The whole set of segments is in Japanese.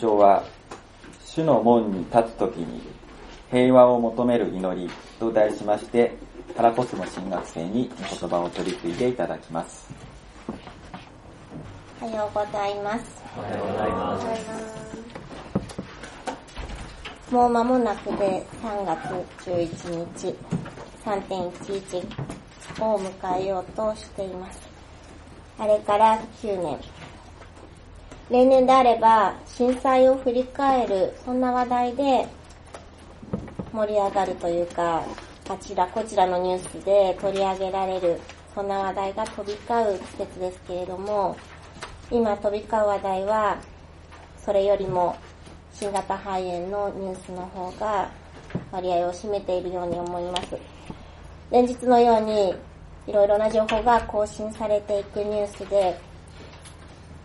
長は、主の門に立つときに、平和を求める祈りと題しまして、カラコスの新学生に言葉を取り継いでいただきます。おはようございます。おはようございます。もう間もなくで3月11日、3.11を迎えようとしています。あれから9年。例年であれば震災を振り返る、そんな話題で盛り上がるというか、あちらこちらのニュースで取り上げられる、そんな話題が飛び交う季節ですけれども、今飛び交う話題は、それよりも新型肺炎のニュースの方が割合を占めているように思います。連日のようにいろいろな情報が更新されていくニュースで、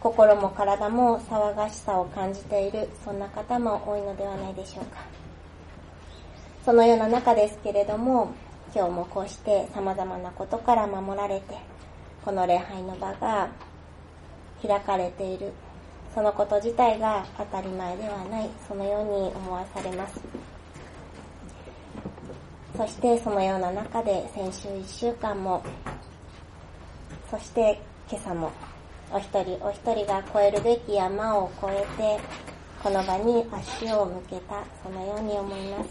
心も体も騒がしさを感じている、そんな方も多いのではないでしょうか。そのような中ですけれども、今日もこうして様々なことから守られて、この礼拝の場が開かれている、そのこと自体が当たり前ではない、そのように思わされます。そしてそのような中で先週1週間も、そして今朝も、お一人お一人が越えるべき山を越えて、この場に足を向けた、そのように思います。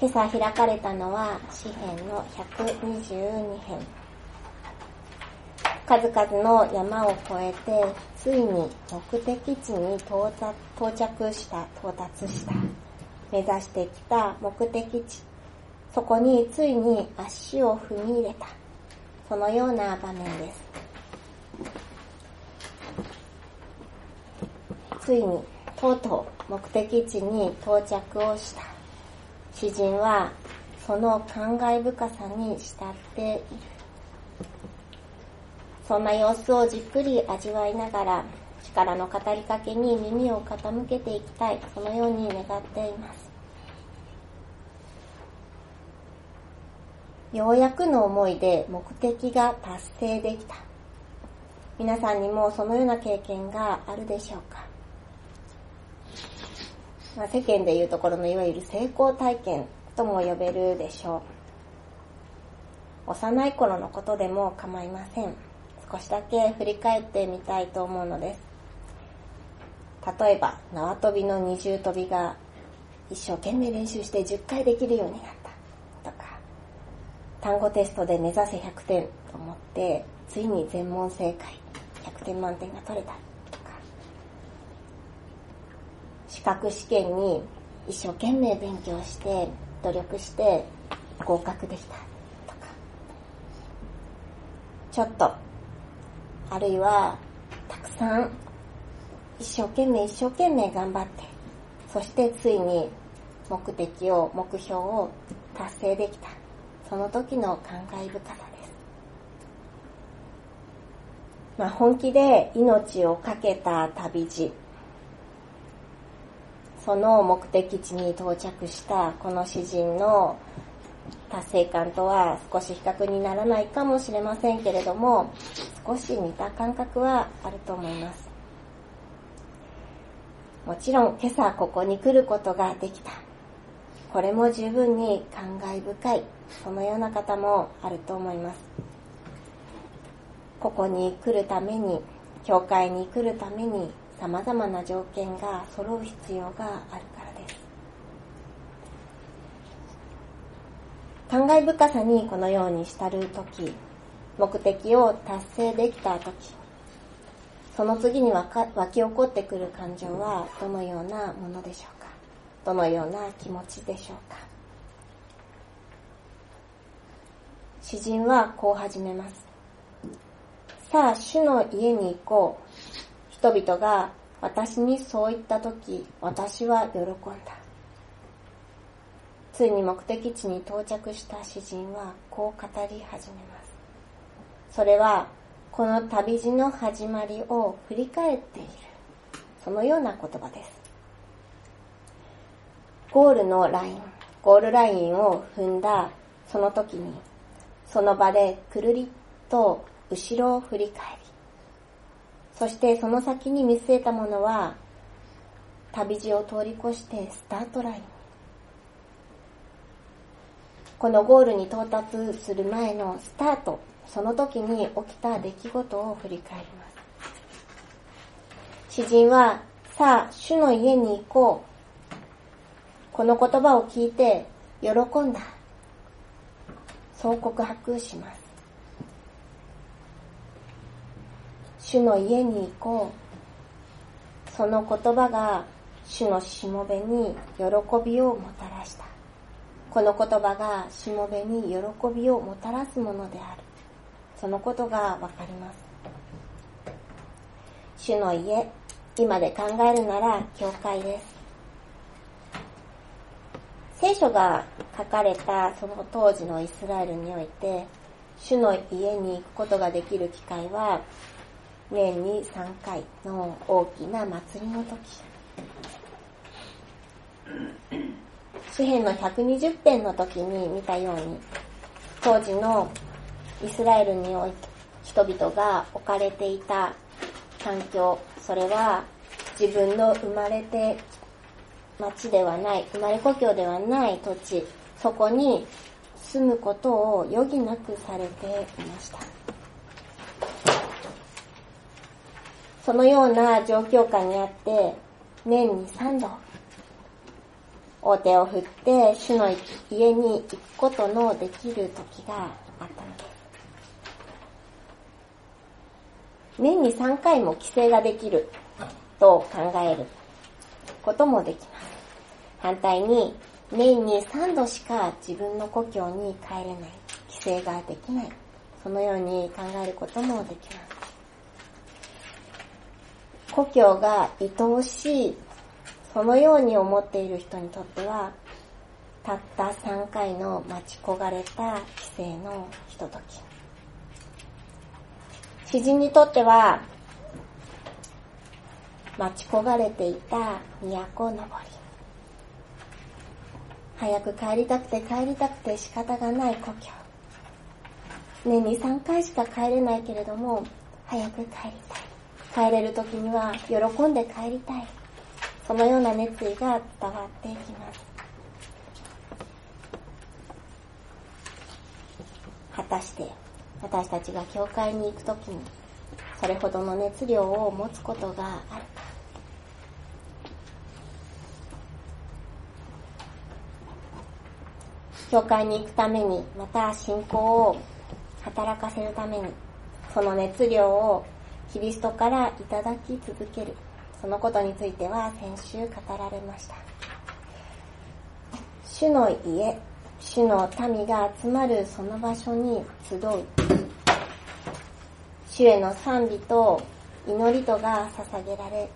今朝開かれたのは詩編の122編。数々の山を越えて、ついに目的地に到着した、到達した。目指してきた目的地。そこについに足を踏み入れた。そのような場面です。ついに、とうとう目的地に到着をした。詩人はその感慨深さに浸っている。そんな様子をじっくり味わいながら力の語りかけに耳を傾けていきたい、そのように願っています。ようやくの思いで目的が達成できた。皆さんにもそのような経験があるでしょうか？まあ、世間でいうところのいわゆる成功体験とも呼べるでしょう。幼い頃のことでも構いません。少しだけ振り返ってみたいと思うのです。例えば、縄跳びの二重跳びが一生懸命練習して10回できるようになったとか、単語テストで目指せ100点と思って、ついに全問正解、100点満点が取れた資格試験に一生懸命勉強して努力して合格できたとか。ちょっとあるいはたくさん一生懸命一生懸命頑張ってそしてついに目的を目標を達成できた。その時の感慨深さです。まあ本気で命を懸けた旅路。その目的地に到着したこの詩人の達成感とは少し比較にならないかもしれませんけれども、少し似た感覚はあると思います。もちろん今朝ここに来ることができた。これも十分に感慨深い。そのような方もあると思います。ここに来るために、教会に来るために様々な条件が揃う必要があるからです。感慨深さにこのように浸るとき、目的を達成できたとき、その次に湧き起こってくる感情はどのようなものでしょうか？どのような気持ちでしょうか？詩人はこう始めます。さあ、主の家に行こう。人々が私にそう言った時、私は喜んだ。ついに目的地に到着した詩人はこう語り始めます。それは、この旅路の始まりを振り返っている。そのような言葉です。ゴールのライン、ゴールラインを踏んだその時に、その場でくるりと後ろを振り返り、そしてその先に見据えたものは、旅路を通り越してスタートライン。このゴールに到達する前のスタート、その時に起きた出来事を振り返ります。詩人は、さあ、主の家に行こう。この言葉を聞いて、喜んだ。そう告白します。主の家に行こう。その言葉が主のしもべに喜びをもたらした。この言葉がしもべに喜びをもたらすものである。そのことがわかります。主の家、今で考えるなら教会です。聖書が書かれたその当時のイスラエルにおいて、主の家に行くことができる機会は、年に3回の大きな祭りの時。詩篇の120編の時に見たように、当時のイスラエルにおいて人々が置かれていた環境、それは自分の生まれて町ではない、生まれ故郷ではない土地、そこに住むことを余儀なくされていました。そのような状況下にあって、年に3度、大手を振って主の家に行くことのできる時があったのです。年に3回も帰省ができると考えることもできます。反対に、年に3度しか自分の故郷に帰れない、帰省ができない、そのように考えることもできます。故郷が愛おしい、そのように思っている人にとっては、たった3回の待ち焦がれた帰省のひととき。詩人にとっては、待ち焦がれていた都登り。早く帰りたくて帰りたくて仕方がない故郷。年に3回しか帰れないけれども、早く帰りたい。帰れる時には喜んで帰りたい。そのような熱意が伝わっていきます。果たして私たちが教会に行くときにそれほどの熱量を持つことがあるか。教会に行くために、また信仰を働かせるために、その熱量をキリストからいただき続ける。そのことについては先週語られました。主の家、主の民が集まるその場所に集う。主への賛美と祈りとが捧げられ、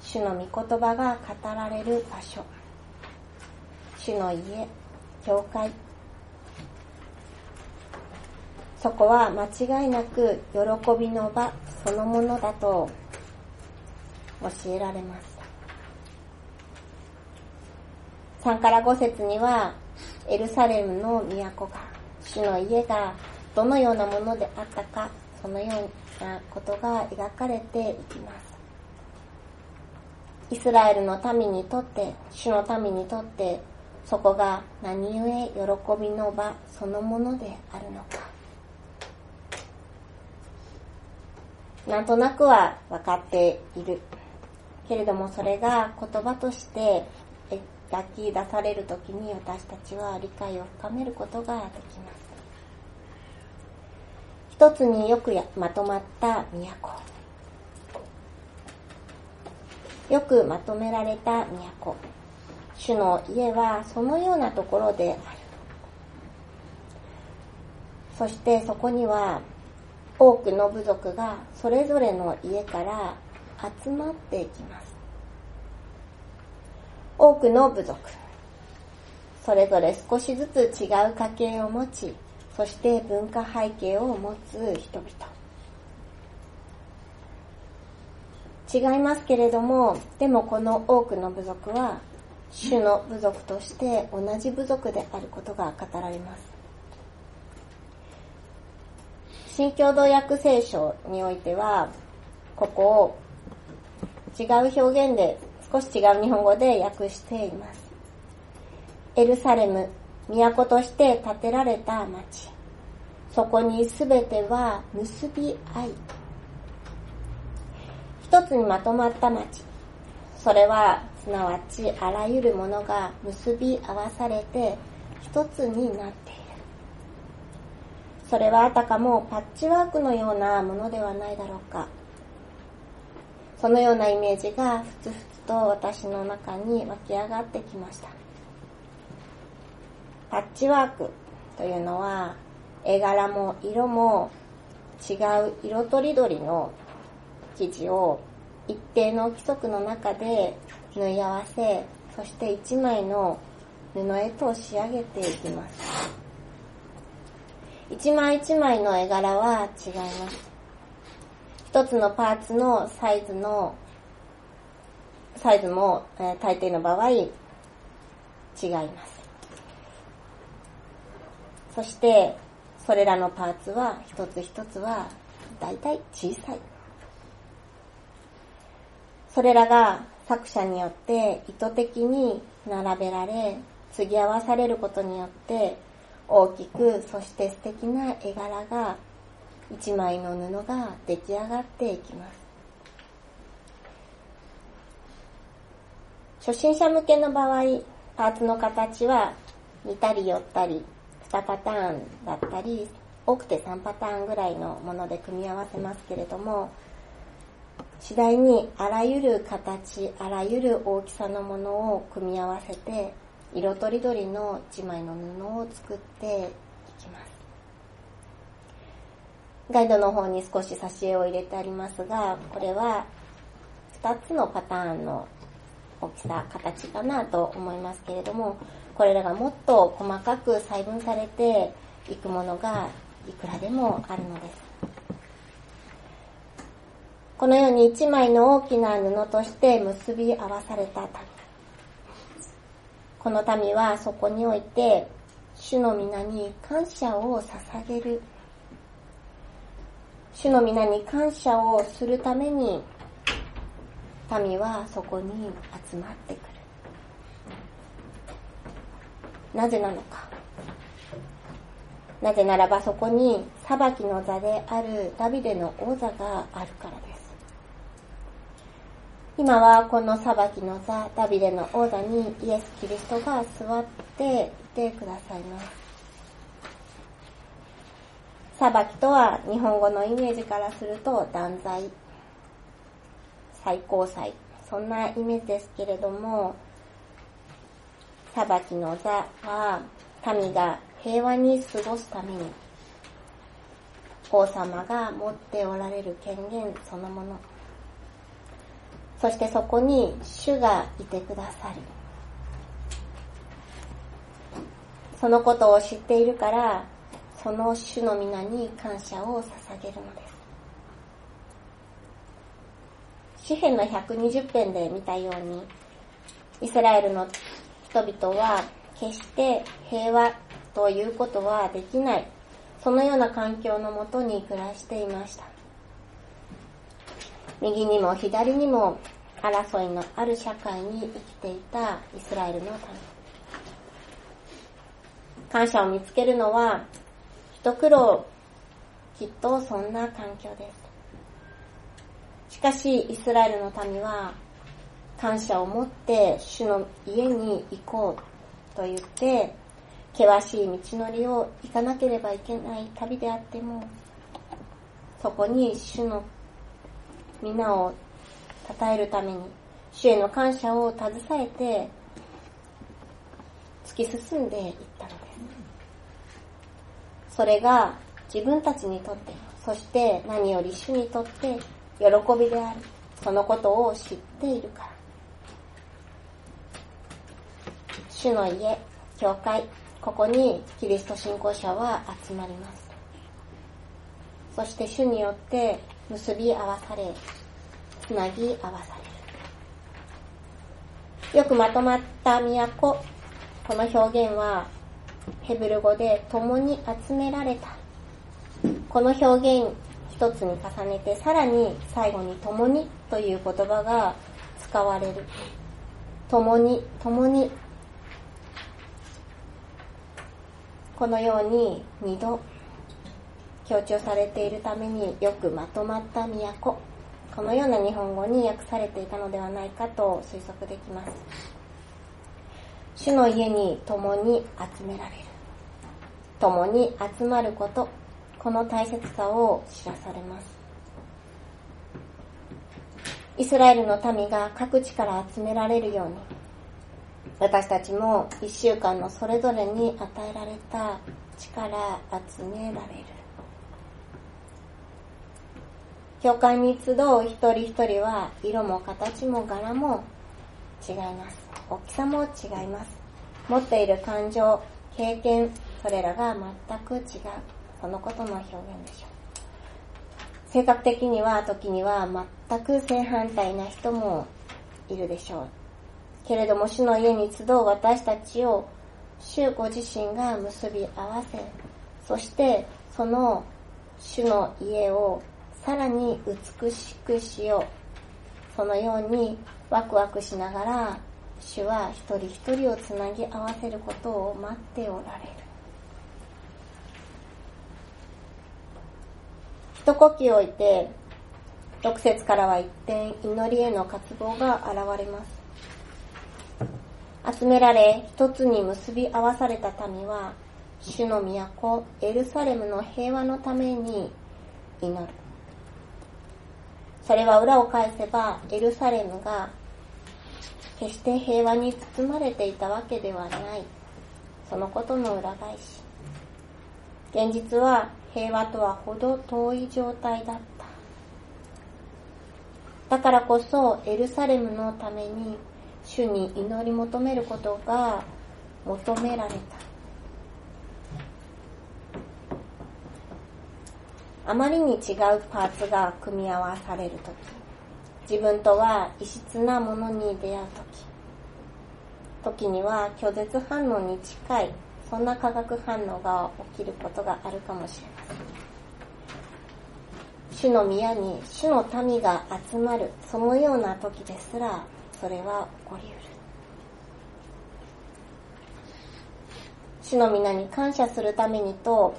主の御言葉が語られる場所。主の家、教会、そこは間違いなく喜びの場そのものだと教えられます。3から5節には、エルサレムの都が、主の家がどのようなものであったか、そのようなことが描かれていきます。イスラエルの民にとって、主の民にとって、そこが何故喜びの場そのものであるのか。なんとなくは分かっている。けれどもそれが言葉として抱き出されるときに私たちは理解を深めることができます。一つによくまとまった都。よくまとめられた都。主の家はそのようなところである。そしてそこには多くの部族がそれぞれの家から集まっていきます。多くの部族、それぞれ少しずつ違う家系を持ち、そして文化背景を持つ人々。違いますけれども、でもこの多くの部族は、主の部族として同じ部族であることが語られます。新共同訳聖書においては、ここを違う表現で少し違う日本語で訳しています。エルサレム、都として建てられた町。そこにすべては結び合い。一つにまとまった町。それは、すなわちあらゆるものが結び合わされて一つになっている。それはあたかもパッチワークのようなものではないだろうか。そのようなイメージがふつふつと私の中に湧き上がってきました。パッチワークというのは絵柄も色も違う色とりどりの生地を一定の規則の中で縫い合わせ、そして一枚の布へと仕上げていきます。一枚一枚の絵柄は違います。一つのパーツのサイズの、サイズも、えー、大抵の場合違います。そして、それらのパーツは一つ一つは大体小さい。それらが作者によって意図的に並べられ、継ぎ合わされることによって大きく、そして素敵な絵柄が一枚の布が出来上がっていきます。初心者向けの場合、パーツの形は似たり寄ったり、2パターンだったり、多くて3パターンぐらいのもので組み合わせますけれども、次第にあらゆる形、あらゆる大きさのものを組み合わせて、色とりどりの一枚の布を作っていきます。ガイドの方に少し挿絵を入れてありますが、これは2つのパターンの大きさ、形かなと思いますけれども、これらがもっと細かく細分されていくものがいくらでもあるのです。このように一枚の大きな布として結び合わされた。この民はそこにおいて、主の皆に感謝を捧げる主の皆に感謝をするために、民はそこに集まってくる。なぜなのか。なぜならばそこに裁きの座であるダビデの王座があるからです。今はこの裁きの座、ダビデの王座にイエス・キリストが座っていてくださいます。裁きとは日本語のイメージからすると断罪、最高裁、そんなイメージですけれども、裁きの座は民が平和に過ごすために、王様が持っておられる権限そのもの。そしてそこに主がいてくださる。そのことを知っているから、その主の皆に感謝を捧げるのです。詩篇の120編で見たように、イスラエルの人々は決して平和ということはできない、そのような環境のもとに暮らしていました。右にも左にも争いのある社会に生きていたイスラエルの民。感謝を見つけるのは一苦労、きっとそんな環境です。しかし、イスラエルの民は、感謝を持って主の家に行こうと言って、険しい道のりを行かなければいけない旅であっても、そこに主の皆を称えるために、主への感謝を携えて、突き進んでいったのです。それが自分たちにとって、そして何より主にとって喜びである。そのことを知っているから。主の家、教会、ここにキリスト信仰者は集まります。そして主によって結び合わされ、つなぎ合わされる。よくまとまった都、この表現はヘブル語で共に集められた。この表現、一つに重ねて、さらに最後に共にという言葉が使われる。共に、共に。このように二度強調されているためによくまとまった都。このような日本語に訳されていたのではないかと推測できます。主の家に共に集められる。共に集まること。この大切さを知らされます。イスラエルの民が各地から集められるように、私たちも一週間のそれぞれに与えられた力集められる。教会に集う一人一人は色も形も柄も違います。大きさも違います。持っている感情、経験、それらが全く違う。そのことの表現でしょう。性格的には時には全く正反対な人もいるでしょう。けれども主の家に集う私たちを主ご自身が結び合わせ、そしてその主の家をさらに美しくしよう。そのようにワクワクしながら主は一人一人をつなぎ合わせることを待っておられる。一呼吸置いて、6節からは一転、祈りへの渇望が現れます。集められ、一つに結び合わされた民は、主の都、エルサレムの平和のために祈る。それは裏を返せば、エルサレムが決して平和に包まれていたわけではない。そのことの裏返し。現実は平和とはほど遠い状態だった。だからこそエルサレムのために主に祈り求めることが求められた。あまりに違うパーツが組み合わされるとき、自分とは異質なものに出会うとき、時には拒絶反応に近い、そんな化学反応が起きることがあるかもしれません。主の宮に主の民が集まる、そのような時ですら、それは起こりうる。主の皆に感謝するためにと、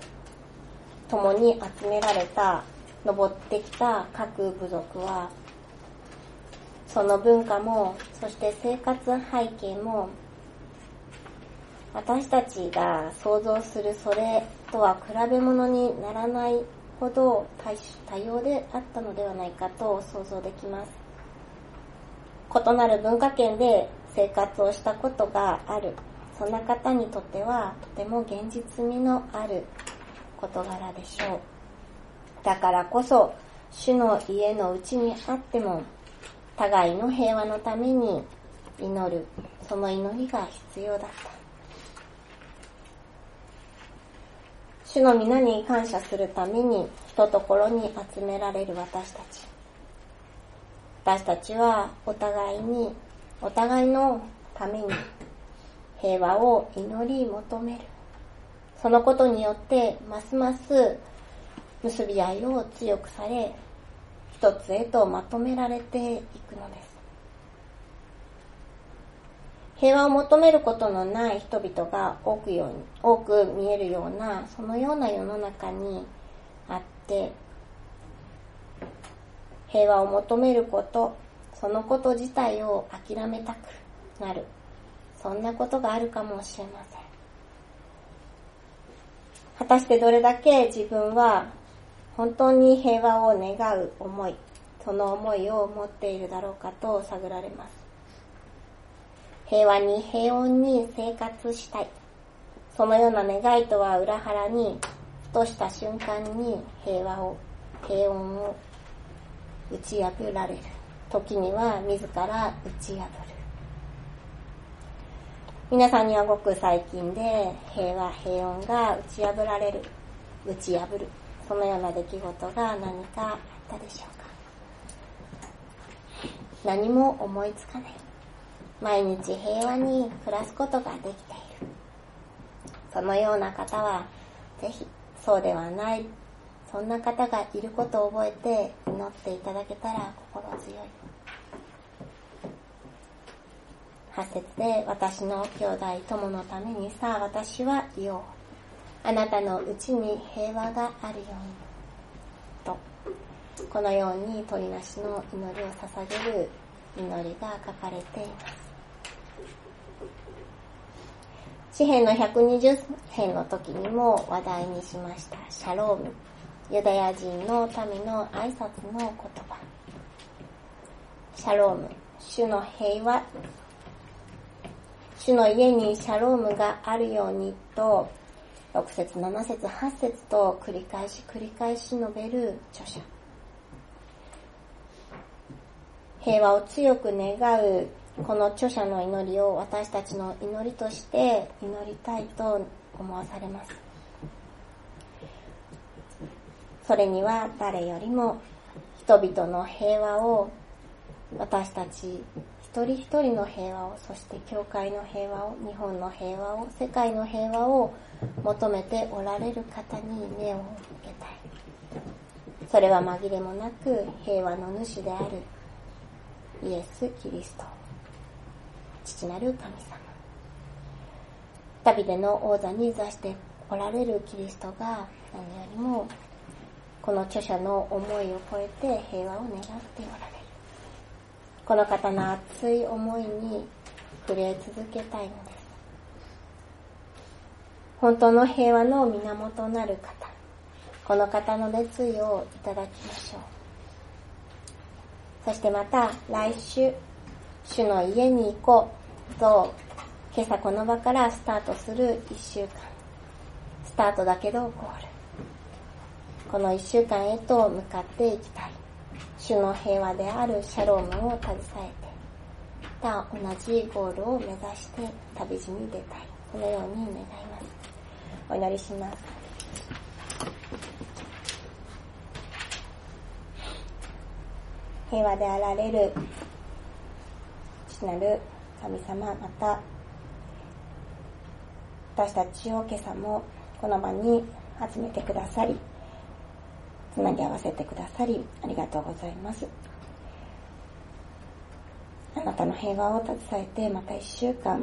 共に集められた、登ってきた各部族は、その文化も、そして生活背景も、私たちが想像するそれとは比べ物にならないほど多様であったのではないかと想像できます。異なる文化圏で生活をしたことがある。そんな方にとってはとても現実味のある事柄でしょう。だからこそ、主の家のうちにあっても互いの平和のために祈る、その祈りが必要だった。主の皆に感謝するために、ひとところに集められる私たち。私たちはお互いに、お互いのために平和を祈り求める。そのことによって、ますます結び合いを強くされ、一つへとまとめられていくのです。平和を求めることのない人々が多くように多く見えるような、そのような世の中にあって、平和を求めること、そのこと自体を諦めたくなる。そんなことがあるかもしれません。果たしてどれだけ自分は本当に平和を願う思い、その思いを持っているだろうかと探られます。平和に平穏に生活したい。そのような願いとは裏腹に、ふとした瞬間に平和を、平穏を打ち破られる。時には自ら打ち破る。皆さんにはごく最近で平和、平穏が打ち破られる、打ち破る。そのような出来事が何かあったでしょうか？何も思いつかない。毎日平和に暮らすことができている。そのような方は、ぜひ、そうではない、そんな方がいることを覚えて祈っていただけたら心強い。8節で私の兄弟友のためにさあ私は言おう。あなたのうちに平和があるように。と、このように鳥なしの祈りを捧げる祈りが書かれています。詩篇の120編の時にも話題にしました。シャローム。ユダヤ人の民の挨拶の言葉。シャローム。主の平和。主の家にシャロームがあるようにと、6節7節8節と繰り返し繰り返し述べる著者。平和を強く願うこの著者の祈りを私たちの祈りとして祈りたいと思わされます。それには誰よりも人々の平和を私たち一人一人の平和をそして教会の平和を日本の平和を世界の平和を求めておられる方に目を向けたい。それは紛れもなく平和の主であるイエス・キリスト父なる神様。ダビデの王座に座しておられるキリストが何よりもこの著者の思いを超えて平和を願っておられるこの方の熱い思いに触れ続けたいのです本当の平和の源なる方この方の熱意をいただきましょうそしてまた来週主の家に行こうと、今朝この場からスタートする一週間。スタートだけどゴール。この一週間へと向かっていきたい。主の平和であるシャロームを携えて、また同じゴールを目指して旅路に出たい。このように願います。お祈りします。平和であられる父なる神様、また、私たちを今朝もこの場に集めてくださり、つなぎ合わせてくださり、ありがとうございます。あなたの平和を携えて、また一週間、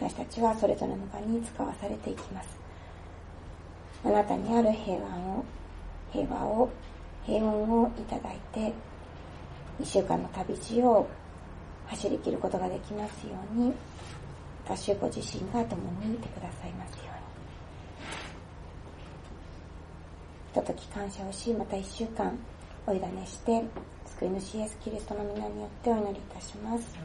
私たちはそれぞれの場に使わされていきます。あなたにある平和を、平和を、平穏をいただいて、一週間の旅路を走り切ることができますように、私ご自身が共にいてくださいますように。ひととき感謝をし、また一週間お委ねして、救い主イエスキリストの皆によってお祈りいたします。